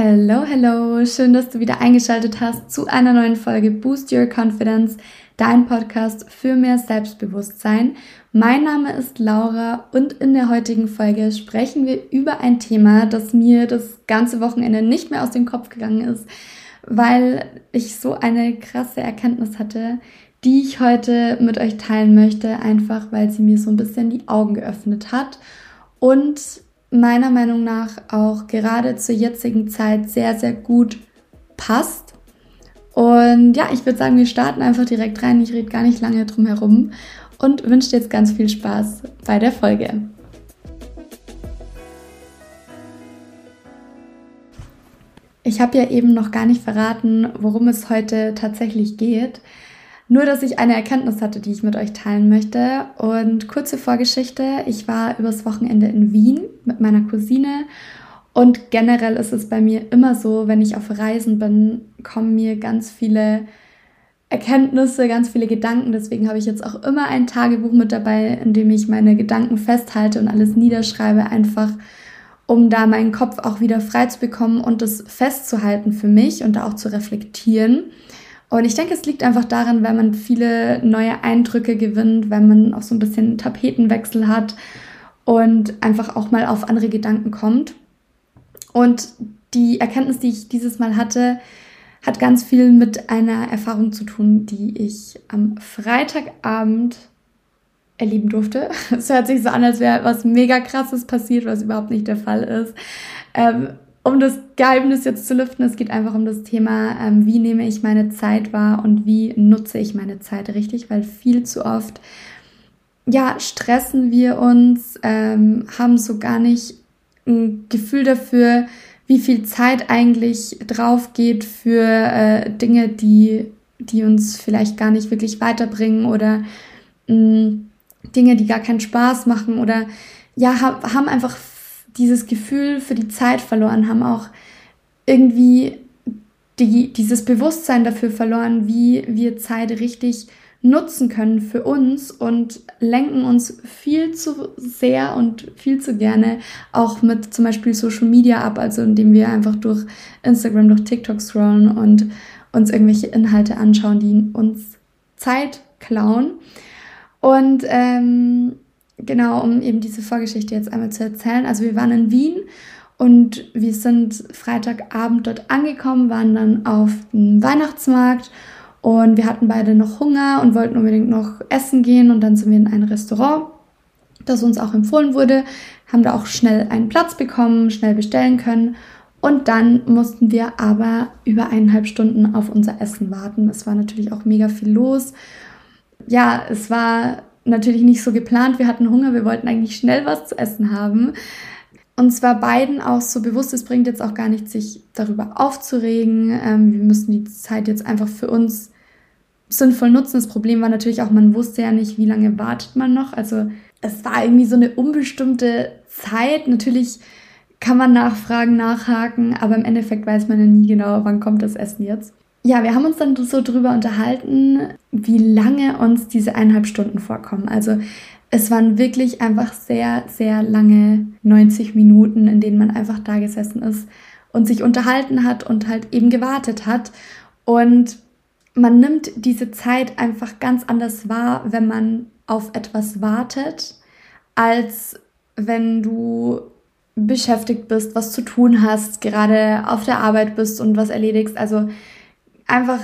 Hello, hello, schön, dass du wieder eingeschaltet hast zu einer neuen Folge Boost Your Confidence, dein Podcast für mehr Selbstbewusstsein. Mein Name ist Laura und in der heutigen Folge sprechen wir über ein Thema, das mir das ganze Wochenende nicht mehr aus dem Kopf gegangen ist, weil ich so eine krasse Erkenntnis hatte, die ich heute mit euch teilen möchte, einfach weil sie mir so ein bisschen die Augen geöffnet hat und meiner Meinung nach auch gerade zur jetzigen Zeit sehr, sehr gut passt. Und ja, ich würde sagen, wir starten einfach direkt rein. Ich rede gar nicht lange drum herum und wünsche dir jetzt ganz viel Spaß bei der Folge. Ich habe ja eben noch gar nicht verraten, worum es heute tatsächlich geht. Nur, dass ich eine Erkenntnis hatte, die ich mit euch teilen möchte. Und kurze Vorgeschichte. Ich war übers Wochenende in Wien mit meiner Cousine. Und generell ist es bei mir immer so, wenn ich auf Reisen bin, kommen mir ganz viele Erkenntnisse, ganz viele Gedanken. Deswegen habe ich jetzt auch immer ein Tagebuch mit dabei, in dem ich meine Gedanken festhalte und alles niederschreibe, einfach um da meinen Kopf auch wieder frei zu bekommen und das festzuhalten für mich und da auch zu reflektieren. Und ich denke, es liegt einfach daran, wenn man viele neue Eindrücke gewinnt, wenn man auch so ein bisschen Tapetenwechsel hat und einfach auch mal auf andere Gedanken kommt. Und die Erkenntnis, die ich dieses Mal hatte, hat ganz viel mit einer Erfahrung zu tun, die ich am Freitagabend erleben durfte. Es hört sich so an, als wäre was mega krasses passiert, was überhaupt nicht der Fall ist. Ähm, um das Geheimnis jetzt zu lüften, es geht einfach um das Thema, ähm, wie nehme ich meine Zeit wahr und wie nutze ich meine Zeit richtig, weil viel zu oft, ja, stressen wir uns, ähm, haben so gar nicht ein Gefühl dafür, wie viel Zeit eigentlich drauf geht für äh, Dinge, die, die uns vielleicht gar nicht wirklich weiterbringen oder mh, mm, Dinge, die gar keinen Spaß machen oder ja, haben einfach dieses Gefühl für die Zeit verloren, haben auch irgendwie die, dieses Bewusstsein dafür verloren, wie wir Zeit richtig nutzen können für uns und lenken uns viel zu sehr und viel zu gerne auch mit zum Beispiel Social Media ab, also indem wir einfach durch Instagram, durch TikTok scrollen und uns irgendwelche Inhalte anschauen, die uns Zeit klauen. Und ähm, genau, um eben diese Vorgeschichte jetzt einmal zu erzählen. Also wir waren in Wien und wir sind Freitagabend dort angekommen, waren dann auf dem Weihnachtsmarkt und wir hatten beide noch Hunger und wollten unbedingt noch essen gehen und dann sind wir in ein Restaurant, das uns auch empfohlen wurde, haben da auch schnell einen Platz bekommen, schnell bestellen können und dann mussten wir aber über eineinhalb Stunden auf unser Essen warten. Es war natürlich auch mega viel los. Ja, es war natürlich nicht so geplant. Wir hatten Hunger, wir wollten eigentlich schnell was zu essen haben. Und zwar beiden auch so bewusst, es bringt jetzt auch gar nichts, sich darüber aufzuregen. Ähm, wir müssen die Zeit jetzt einfach für uns sinnvoll nutzen. Das Problem war natürlich auch, man wusste ja nicht, wie lange wartet man noch. Also es war irgendwie so eine unbestimmte Zeit. Natürlich kann man nachfragen, nachhaken, aber im Endeffekt weiß man ja nie genau, wann kommt das Essen jetzt ja, wir haben uns dann so drüber unterhalten, wie lange uns diese eineinhalb Stunden vorkommen. Also es waren wirklich einfach sehr, sehr lange 90 Minuten, in denen man einfach da gesessen ist und sich unterhalten hat und halt eben gewartet hat. Und man nimmt diese Zeit einfach ganz anders wahr, wenn man auf etwas wartet, als wenn du beschäftigt bist, was zu tun hast, gerade auf der Arbeit bist und was erledigst. Also einfach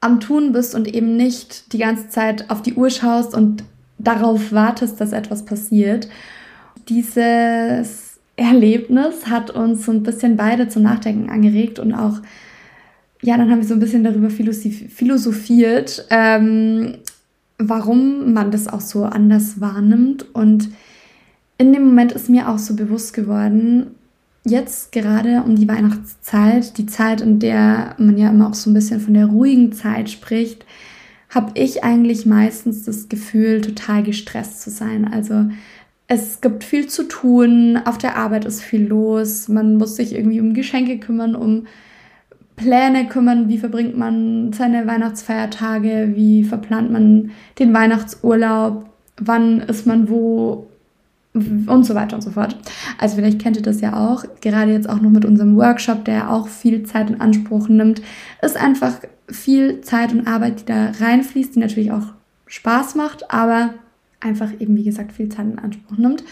am Tun bist und eben nicht die ganze Zeit auf die Uhr schaust und darauf wartest, dass etwas passiert. Dieses Erlebnis hat uns so ein bisschen beide zum Nachdenken angeregt und auch, ja, dann haben wir so ein bisschen darüber philosophiert, ähm, warum man das auch so anders wahrnimmt. Und in dem Moment ist mir auch so bewusst geworden, jetzt gerade um die Weihnachtszeit, die Zeit, in der man ja immer auch so ein bisschen von der ruhigen Zeit spricht, habe ich eigentlich meistens das Gefühl, total gestresst zu sein. Also es gibt viel zu tun, auf der Arbeit ist viel los, man muss sich irgendwie um Geschenke kümmern, um Pläne kümmern, wie verbringt man seine Weihnachtsfeiertage, wie verplant man den Weihnachtsurlaub. wann ist man wo und so weiter und so fort. Also vielleicht kennt ihr das ja auch, gerade jetzt auch noch mit unserem Workshop, der auch viel Zeit in Anspruch nimmt, ist einfach viel Zeit und Arbeit, die da reinfließt, die natürlich auch Spaß macht, aber einfach eben, wie gesagt, viel Zeit in Anspruch nimmt.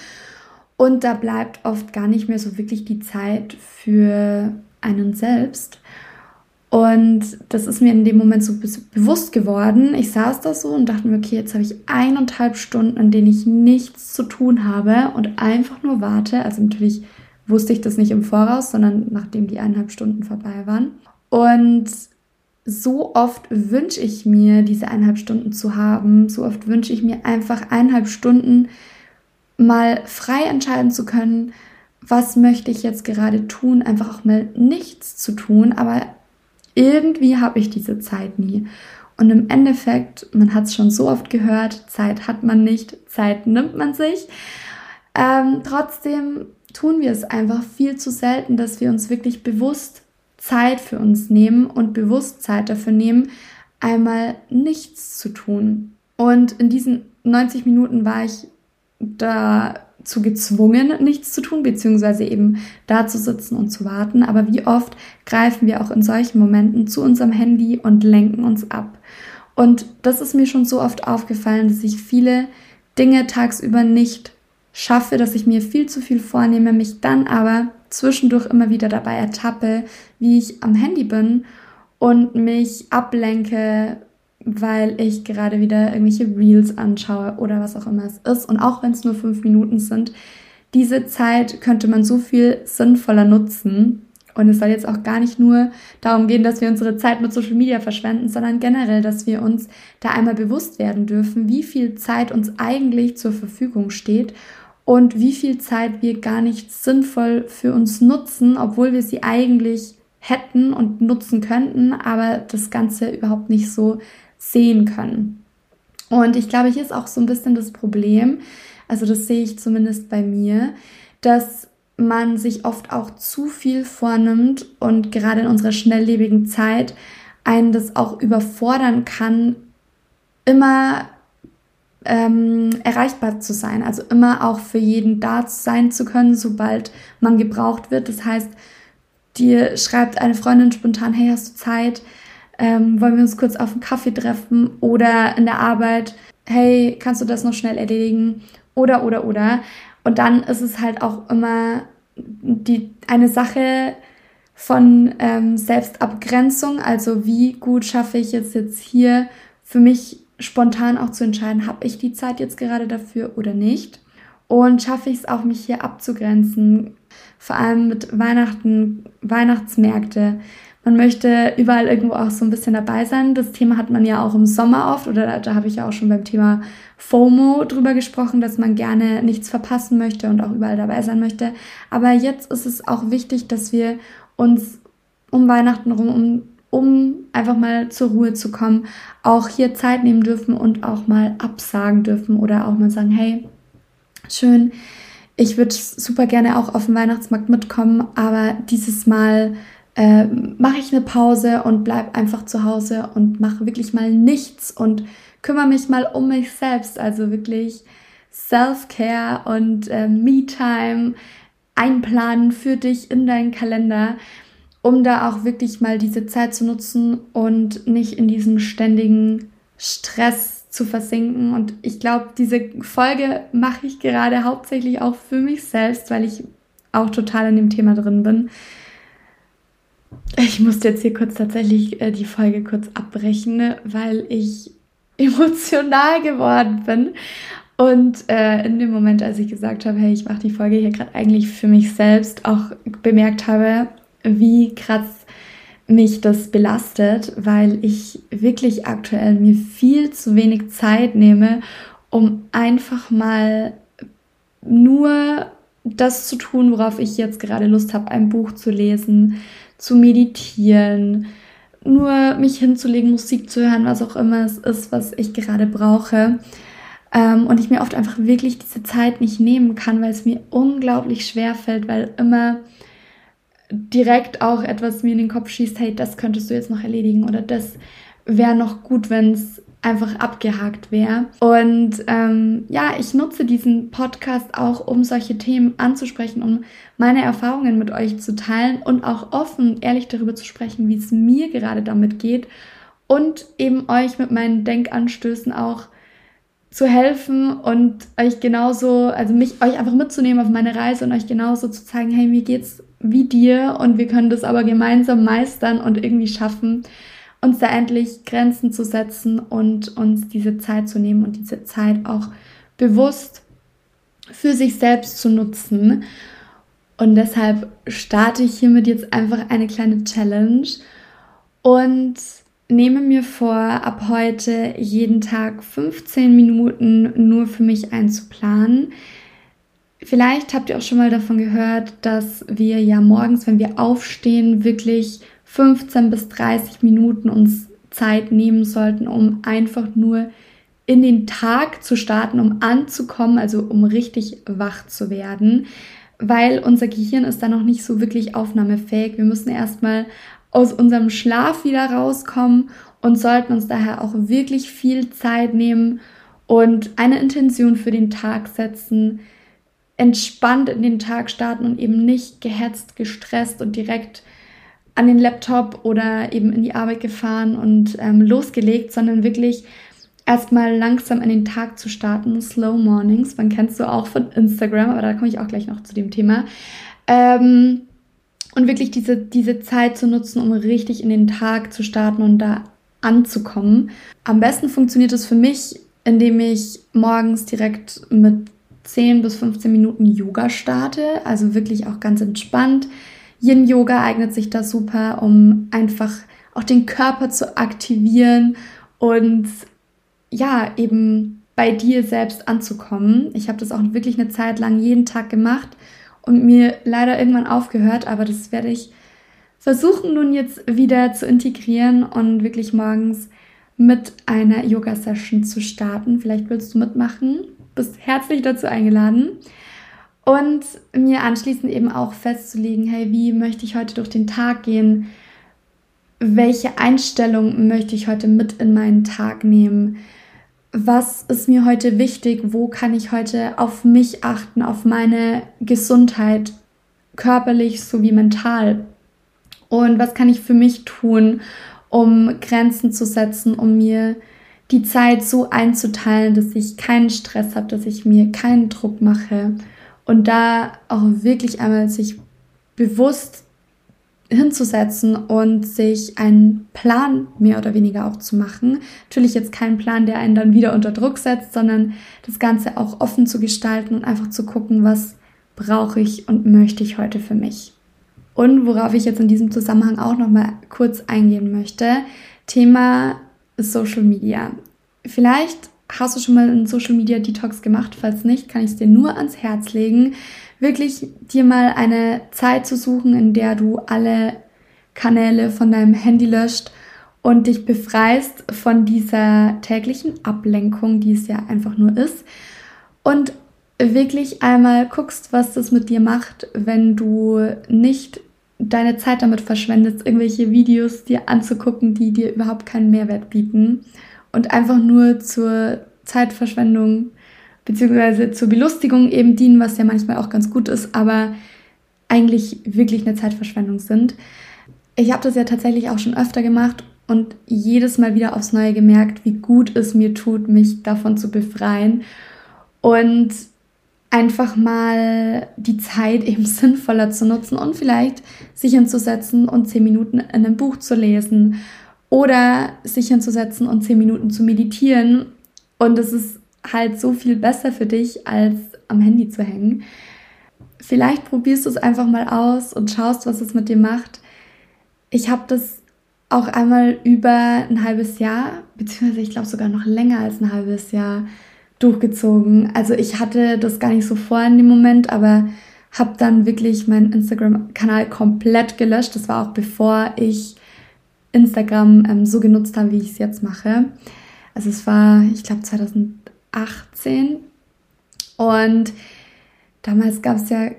Und da bleibt oft gar nicht mehr so wirklich die Zeit für einen selbst. Und das ist mir in dem Moment so bewusst geworden. Ich saß da so und dachte mir, okay, jetzt habe ich eineinhalb Stunden, in denen ich nichts zu tun habe und einfach nur warte. Also natürlich wusste ich das nicht im Voraus, sondern nachdem die eineinhalb Stunden vorbei waren. Und so oft wünsche ich mir, diese eineinhalb Stunden zu haben. So oft wünsche ich mir einfach eineinhalb Stunden mal frei entscheiden zu können, was möchte ich jetzt gerade tun, einfach auch mal nichts zu tun, aber irgendwie habe ich diese Zeit nie. Und im Endeffekt, man hat es schon so oft gehört, Zeit hat man nicht, Zeit nimmt man sich. Ähm, trotzdem tun wir es einfach viel zu selten, dass wir uns wirklich bewusst Zeit für uns nehmen und bewusst Zeit dafür nehmen, einmal nichts zu tun. Und in diesen 90 Minuten war ich da zu gezwungen, nichts zu tun, beziehungsweise eben da zu sitzen und zu warten. Aber wie oft greifen wir auch in solchen Momenten zu unserem Handy und lenken uns ab. Und das ist mir schon so oft aufgefallen, dass ich viele Dinge tagsüber nicht schaffe, dass ich mir viel zu viel vornehme, mich dann aber zwischendurch immer wieder dabei ertappe, wie ich am Handy bin und mich ablenke weil ich gerade wieder irgendwelche Reels anschaue oder was auch immer es ist. Und auch wenn es nur fünf Minuten sind, diese Zeit könnte man so viel sinnvoller nutzen. Und es soll jetzt auch gar nicht nur darum gehen, dass wir unsere Zeit mit Social Media verschwenden, sondern generell, dass wir uns da einmal bewusst werden dürfen, wie viel Zeit uns eigentlich zur Verfügung steht und wie viel Zeit wir gar nicht sinnvoll für uns nutzen, obwohl wir sie eigentlich hätten und nutzen könnten, aber das Ganze überhaupt nicht so sehen können. Und ich glaube, hier ist auch so ein bisschen das Problem, also das sehe ich zumindest bei mir, dass man sich oft auch zu viel vornimmt und gerade in unserer schnelllebigen Zeit einen das auch überfordern kann, immer ähm, erreichbar zu sein, also immer auch für jeden da sein zu können, sobald man gebraucht wird. Das heißt, dir schreibt eine Freundin spontan, hey, hast du Zeit? Ähm, wollen wir uns kurz auf einen Kaffee treffen oder in der Arbeit, hey, kannst du das noch schnell erledigen oder oder oder. Und dann ist es halt auch immer die, eine Sache von ähm, Selbstabgrenzung, also wie gut schaffe ich jetzt jetzt hier für mich spontan auch zu entscheiden, habe ich die Zeit jetzt gerade dafür oder nicht. Und schaffe ich es auch, mich hier abzugrenzen, vor allem mit Weihnachten, Weihnachtsmärkte. Man möchte überall irgendwo auch so ein bisschen dabei sein. Das Thema hat man ja auch im Sommer oft oder da, da habe ich ja auch schon beim Thema FOMO drüber gesprochen, dass man gerne nichts verpassen möchte und auch überall dabei sein möchte. Aber jetzt ist es auch wichtig, dass wir uns um Weihnachten rum, um, um einfach mal zur Ruhe zu kommen, auch hier Zeit nehmen dürfen und auch mal absagen dürfen oder auch mal sagen, hey, schön, ich würde super gerne auch auf den Weihnachtsmarkt mitkommen, aber dieses Mal äh, mache ich eine Pause und bleib einfach zu Hause und mache wirklich mal nichts und kümmere mich mal um mich selbst. Also wirklich Self-Care und äh, Me-Time einplanen für dich in deinen Kalender, um da auch wirklich mal diese Zeit zu nutzen und nicht in diesem ständigen Stress zu versinken. Und ich glaube, diese Folge mache ich gerade hauptsächlich auch für mich selbst, weil ich auch total in dem Thema drin bin. Ich musste jetzt hier kurz tatsächlich äh, die Folge kurz abbrechen, ne, weil ich emotional geworden bin. Und äh, in dem Moment, als ich gesagt habe, hey, ich mache die Folge hier gerade eigentlich für mich selbst, auch bemerkt habe, wie krass mich das belastet, weil ich wirklich aktuell mir viel zu wenig Zeit nehme, um einfach mal nur das zu tun, worauf ich jetzt gerade Lust habe, ein Buch zu lesen, zu meditieren, nur mich hinzulegen, Musik zu hören, was auch immer es ist, was ich gerade brauche. Ähm, und ich mir oft einfach wirklich diese Zeit nicht nehmen kann, weil es mir unglaublich schwer fällt, weil immer direkt auch etwas mir in den Kopf schießt, hey, das könntest du jetzt noch erledigen oder das wäre noch gut, wenn es einfach abgehakt wäre. Und ähm, ja, ich nutze diesen Podcast auch, um solche Themen anzusprechen, um meine Erfahrungen mit euch zu teilen und auch offen, ehrlich darüber zu sprechen, wie es mir gerade damit geht und eben euch mit meinen Denkanstößen auch zu helfen und euch genauso, also mich, euch einfach mitzunehmen auf meine Reise und euch genauso zu zeigen, hey, mir geht's wie dir und wir können das aber gemeinsam meistern und irgendwie schaffen uns da endlich Grenzen zu setzen und uns diese Zeit zu nehmen und diese Zeit auch bewusst für sich selbst zu nutzen. Und deshalb starte ich hiermit jetzt einfach eine kleine Challenge und nehme mir vor, ab heute jeden Tag 15 Minuten nur für mich einzuplanen. Vielleicht habt ihr auch schon mal davon gehört, dass wir ja morgens, wenn wir aufstehen, wirklich 15 bis 30 Minuten uns Zeit nehmen sollten, um einfach nur in den Tag zu starten, um anzukommen, also um richtig wach zu werden, weil unser Gehirn ist da noch nicht so wirklich aufnahmefähig. Wir müssen erstmal aus unserem Schlaf wieder rauskommen und sollten uns daher auch wirklich viel Zeit nehmen und eine Intention für den Tag setzen, entspannt in den Tag starten und eben nicht gehetzt, gestresst und direkt an den Laptop oder eben in die Arbeit gefahren und ähm, losgelegt, sondern wirklich erstmal langsam in den Tag zu starten. Slow Mornings, man kennst du auch von Instagram, aber da komme ich auch gleich noch zu dem Thema. Ähm, und wirklich diese, diese Zeit zu nutzen, um richtig in den Tag zu starten und da anzukommen. Am besten funktioniert es für mich, indem ich morgens direkt mit 10 bis 15 Minuten Yoga starte, also wirklich auch ganz entspannt Yin Yoga eignet sich da super, um einfach auch den Körper zu aktivieren und ja, eben bei dir selbst anzukommen. Ich habe das auch wirklich eine Zeit lang jeden Tag gemacht und mir leider irgendwann aufgehört, aber das werde ich versuchen nun jetzt wieder zu integrieren und wirklich morgens mit einer Yoga-Session zu starten. Vielleicht willst du mitmachen. Bist herzlich dazu eingeladen. Und mir anschließend eben auch festzulegen, hey, wie möchte ich heute durch den Tag gehen? Welche Einstellung möchte ich heute mit in meinen Tag nehmen? Was ist mir heute wichtig? Wo kann ich heute auf mich achten, auf meine Gesundheit, körperlich sowie mental? Und was kann ich für mich tun, um Grenzen zu setzen, um mir die Zeit so einzuteilen, dass ich keinen Stress habe, dass ich mir keinen Druck mache? Und da auch wirklich einmal sich bewusst hinzusetzen und sich einen Plan mehr oder weniger auch zu machen. Natürlich jetzt kein Plan, der einen dann wieder unter Druck setzt, sondern das Ganze auch offen zu gestalten und einfach zu gucken, was brauche ich und möchte ich heute für mich. Und worauf ich jetzt in diesem Zusammenhang auch noch mal kurz eingehen möchte, Thema Social Media. Vielleicht Hast du schon mal einen Social Media Detox gemacht? Falls nicht, kann ich es dir nur ans Herz legen, wirklich dir mal eine Zeit zu suchen, in der du alle Kanäle von deinem Handy löscht und dich befreist von dieser täglichen Ablenkung, die es ja einfach nur ist. Und wirklich einmal guckst, was das mit dir macht, wenn du nicht deine Zeit damit verschwendest, irgendwelche Videos dir anzugucken, die dir überhaupt keinen Mehrwert bieten und einfach nur zur Zeitverschwendung beziehungsweise zur Belustigung eben dienen, was ja manchmal auch ganz gut ist, aber eigentlich wirklich eine Zeitverschwendung sind. Ich habe das ja tatsächlich auch schon öfter gemacht und jedes Mal wieder aufs Neue gemerkt, wie gut es mir tut, mich davon zu befreien und einfach mal die Zeit eben sinnvoller zu nutzen und vielleicht sich hinzusetzen und zehn Minuten in einem Buch zu lesen oder sich hinzusetzen und zehn Minuten zu meditieren. Und es ist halt so viel besser für dich, als am Handy zu hängen. Vielleicht probierst du es einfach mal aus und schaust, was es mit dir macht. Ich habe das auch einmal über ein halbes Jahr, beziehungsweise ich glaube sogar noch länger als ein halbes Jahr durchgezogen. Also ich hatte das gar nicht so vor in dem Moment, aber habe dann wirklich meinen Instagram-Kanal komplett gelöscht. Das war auch bevor ich Instagram ähm, so genutzt habe, wie ich es jetzt mache. Also es war, ich glaube, 2018 und damals gab es ja,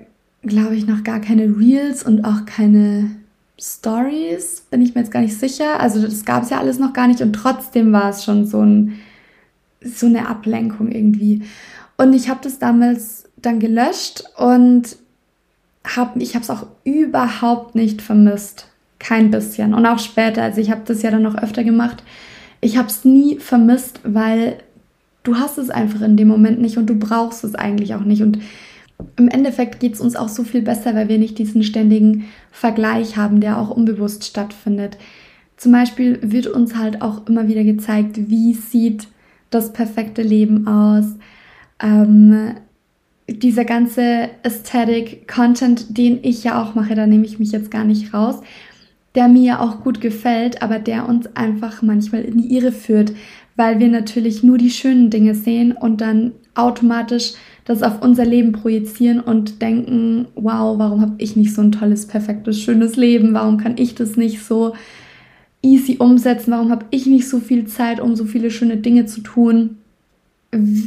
glaube ich, noch gar keine Reels und auch keine Stories, bin ich mir jetzt gar nicht sicher. Also das gab es ja alles noch gar nicht und trotzdem war es schon so, ein, so eine Ablenkung irgendwie. Und ich habe das damals dann gelöscht und hab, ich habe es auch überhaupt nicht vermisst. Kein bisschen. Und auch später, also ich habe das ja dann noch öfter gemacht. Ich habe es nie vermisst, weil du hast es einfach in dem Moment nicht und du brauchst es eigentlich auch nicht. Und im Endeffekt geht es uns auch so viel besser, weil wir nicht diesen ständigen Vergleich haben, der auch unbewusst stattfindet. Zum Beispiel wird uns halt auch immer wieder gezeigt, wie sieht das perfekte Leben aus. Ähm, dieser ganze Aesthetic Content, den ich ja auch mache, da nehme ich mich jetzt gar nicht raus, der mir auch gut gefällt, aber der uns einfach manchmal in die Irre führt, weil wir natürlich nur die schönen Dinge sehen und dann automatisch das auf unser Leben projizieren und denken, wow, warum habe ich nicht so ein tolles, perfektes, schönes Leben? Warum kann ich das nicht so easy umsetzen? Warum habe ich nicht so viel Zeit, um so viele schöne Dinge zu tun?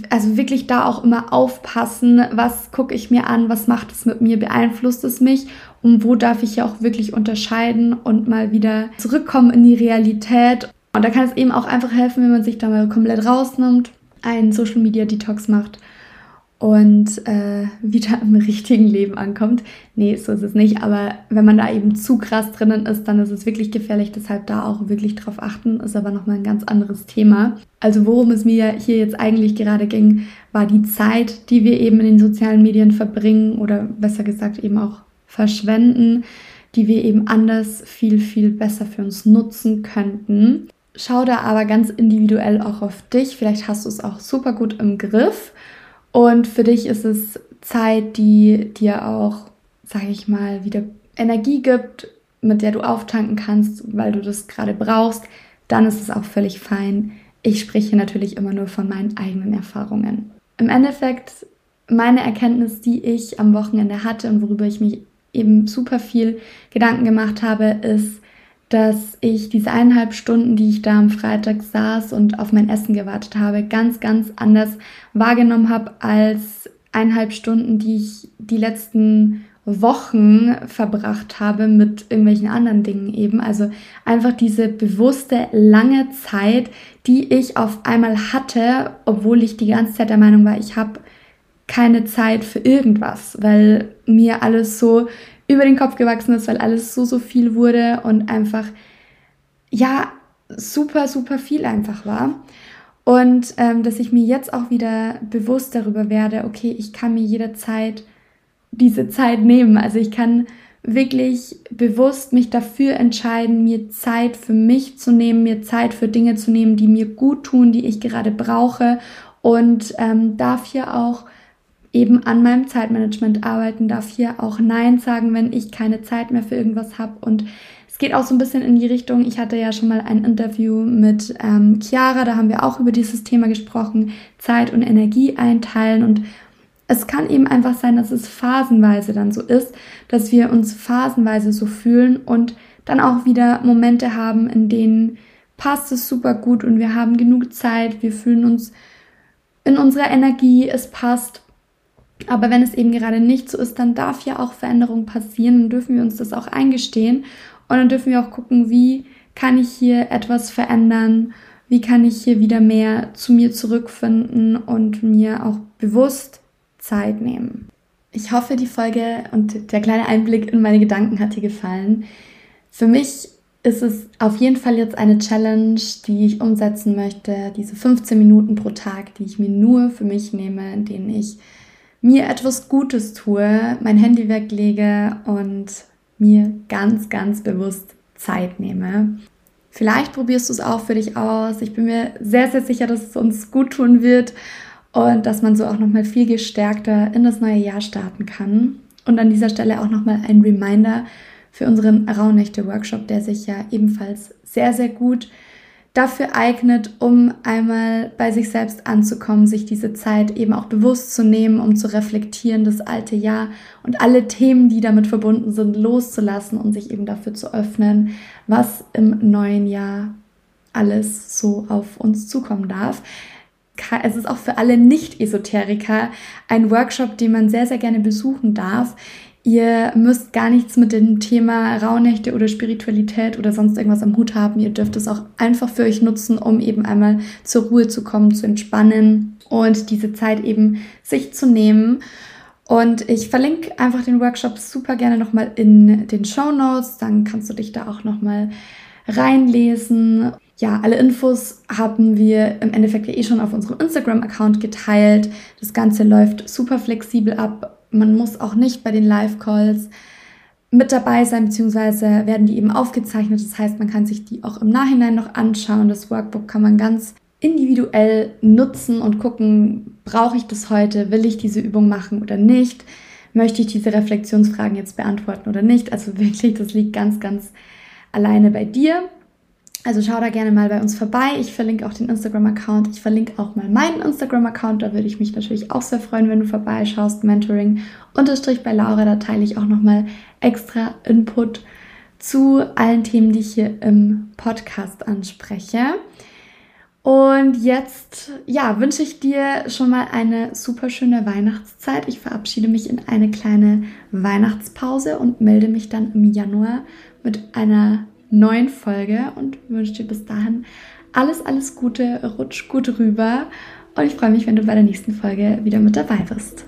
Also wirklich da auch immer aufpassen, was gucke ich mir an, was macht es mit mir, beeinflusst es mich und wo darf ich ja auch wirklich unterscheiden und mal wieder zurückkommen in die Realität. Und da kann es eben auch einfach helfen, wenn man sich da mal komplett rausnimmt, einen Social Media Detox macht und äh, wieder im richtigen Leben ankommt. Nee, so ist es nicht. Aber wenn man da eben zu krass drinnen ist, dann ist es wirklich gefährlich. Deshalb da auch wirklich drauf achten. Ist aber nochmal ein ganz anderes Thema. Also worum es mir hier jetzt eigentlich gerade ging, war die Zeit, die wir eben in den sozialen Medien verbringen oder besser gesagt eben auch verschwenden, die wir eben anders viel, viel besser für uns nutzen könnten. Schau da aber ganz individuell auch auf dich. Vielleicht hast du es auch super gut im Griff und für dich ist es Zeit, die dir auch, sage ich mal, wieder Energie gibt, mit der du auftanken kannst, weil du das gerade brauchst. Dann ist es auch völlig fein. Ich spreche natürlich immer nur von meinen eigenen Erfahrungen. Im Endeffekt, meine Erkenntnis, die ich am Wochenende hatte und worüber ich mich eben super viel Gedanken gemacht habe, ist, dass ich diese eineinhalb Stunden, die ich da am Freitag saß und auf mein Essen gewartet habe, ganz, ganz anders wahrgenommen habe als eineinhalb Stunden, die ich die letzten Wochen verbracht habe mit irgendwelchen anderen Dingen eben. Also einfach diese bewusste lange Zeit, die ich auf einmal hatte, obwohl ich die ganze Zeit der Meinung war, ich habe keine Zeit für irgendwas, weil mir alles so über den Kopf gewachsen ist, weil alles so, so viel wurde und einfach, ja, super, super viel einfach war. Und ähm, dass ich mir jetzt auch wieder bewusst darüber werde, okay, ich kann mir jederzeit diese Zeit nehmen. Also ich kann wirklich bewusst mich dafür entscheiden, mir Zeit für mich zu nehmen, mir Zeit für Dinge zu nehmen, die mir gut tun, die ich gerade brauche und ähm, darf hier auch eben an meinem Zeitmanagement arbeiten, darf hier auch Nein sagen, wenn ich keine Zeit mehr für irgendwas habe. Und es geht auch so ein bisschen in die Richtung, ich hatte ja schon mal ein Interview mit ähm, Chiara, da haben wir auch über dieses Thema gesprochen, Zeit und Energie einteilen. Und es kann eben einfach sein, dass es phasenweise dann so ist, dass wir uns phasenweise so fühlen und dann auch wieder Momente haben, in denen passt es super gut und wir haben genug Zeit, wir fühlen uns in unserer Energie, es passt aber wenn es eben gerade nicht so ist, dann darf ja auch Veränderung passieren. Dann dürfen wir uns das auch eingestehen. Und dann dürfen wir auch gucken, wie kann ich hier etwas verändern? Wie kann ich hier wieder mehr zu mir zurückfinden und mir auch bewusst Zeit nehmen? Ich hoffe, die Folge und der kleine Einblick in meine Gedanken hat dir gefallen. Für mich ist es auf jeden Fall jetzt eine Challenge, die ich umsetzen möchte. Diese 15 Minuten pro Tag, die ich mir nur für mich nehme, in denen ich mir etwas Gutes tue, mein Handy weglege und mir ganz, ganz bewusst Zeit nehme. Vielleicht probierst du es auch für dich aus. Ich bin mir sehr, sehr sicher, dass es uns gut tun wird und dass man so auch nochmal viel gestärkter in das neue Jahr starten kann. Und an dieser Stelle auch nochmal ein Reminder für unseren Rauhnächte-Workshop, der sich ja ebenfalls sehr, sehr gut dafür eignet, um einmal bei sich selbst anzukommen, sich diese Zeit eben auch bewusst zu nehmen, um zu reflektieren, das alte Jahr und alle Themen, die damit verbunden sind, loszulassen und sich eben dafür zu öffnen, was im neuen Jahr alles so auf uns zukommen darf. Es ist auch für alle Nicht-Esoteriker ein Workshop, den man sehr, sehr gerne besuchen darf. Ihr müsst gar nichts mit dem Thema Rauhnächte oder Spiritualität oder sonst irgendwas am Hut haben. Ihr dürft es auch einfach für euch nutzen, um eben einmal zur Ruhe zu kommen, zu entspannen und diese Zeit eben sich zu nehmen. Und ich verlinke einfach den Workshop super gerne nochmal in den Show Notes. Dann kannst du dich da auch nochmal reinlesen. Ja, alle Infos haben wir im Endeffekt ja eh schon auf unserem Instagram-Account geteilt. Das Ganze läuft super flexibel ab. Man muss auch nicht bei den Live-Calls mit dabei sein, beziehungsweise werden die eben aufgezeichnet. Das heißt, man kann sich die auch im Nachhinein noch anschauen. Das Workbook kann man ganz individuell nutzen und gucken, brauche ich das heute, will ich diese Übung machen oder nicht, möchte ich diese Reflexionsfragen jetzt beantworten oder nicht. Also wirklich, das liegt ganz, ganz alleine bei dir. Also schau da gerne mal bei uns vorbei. Ich verlinke auch den Instagram-Account. Ich verlinke auch mal meinen Instagram-Account. Da würde ich mich natürlich auch sehr freuen, wenn du vorbeischaust. Mentoring unterstrich bei Laura. Da teile ich auch nochmal extra Input zu allen Themen, die ich hier im Podcast anspreche. Und jetzt, ja, wünsche ich dir schon mal eine super schöne Weihnachtszeit. Ich verabschiede mich in eine kleine Weihnachtspause und melde mich dann im Januar mit einer neuen Folge und wünsche dir bis dahin alles, alles Gute, rutsch gut rüber und ich freue mich, wenn du bei der nächsten Folge wieder mit dabei bist.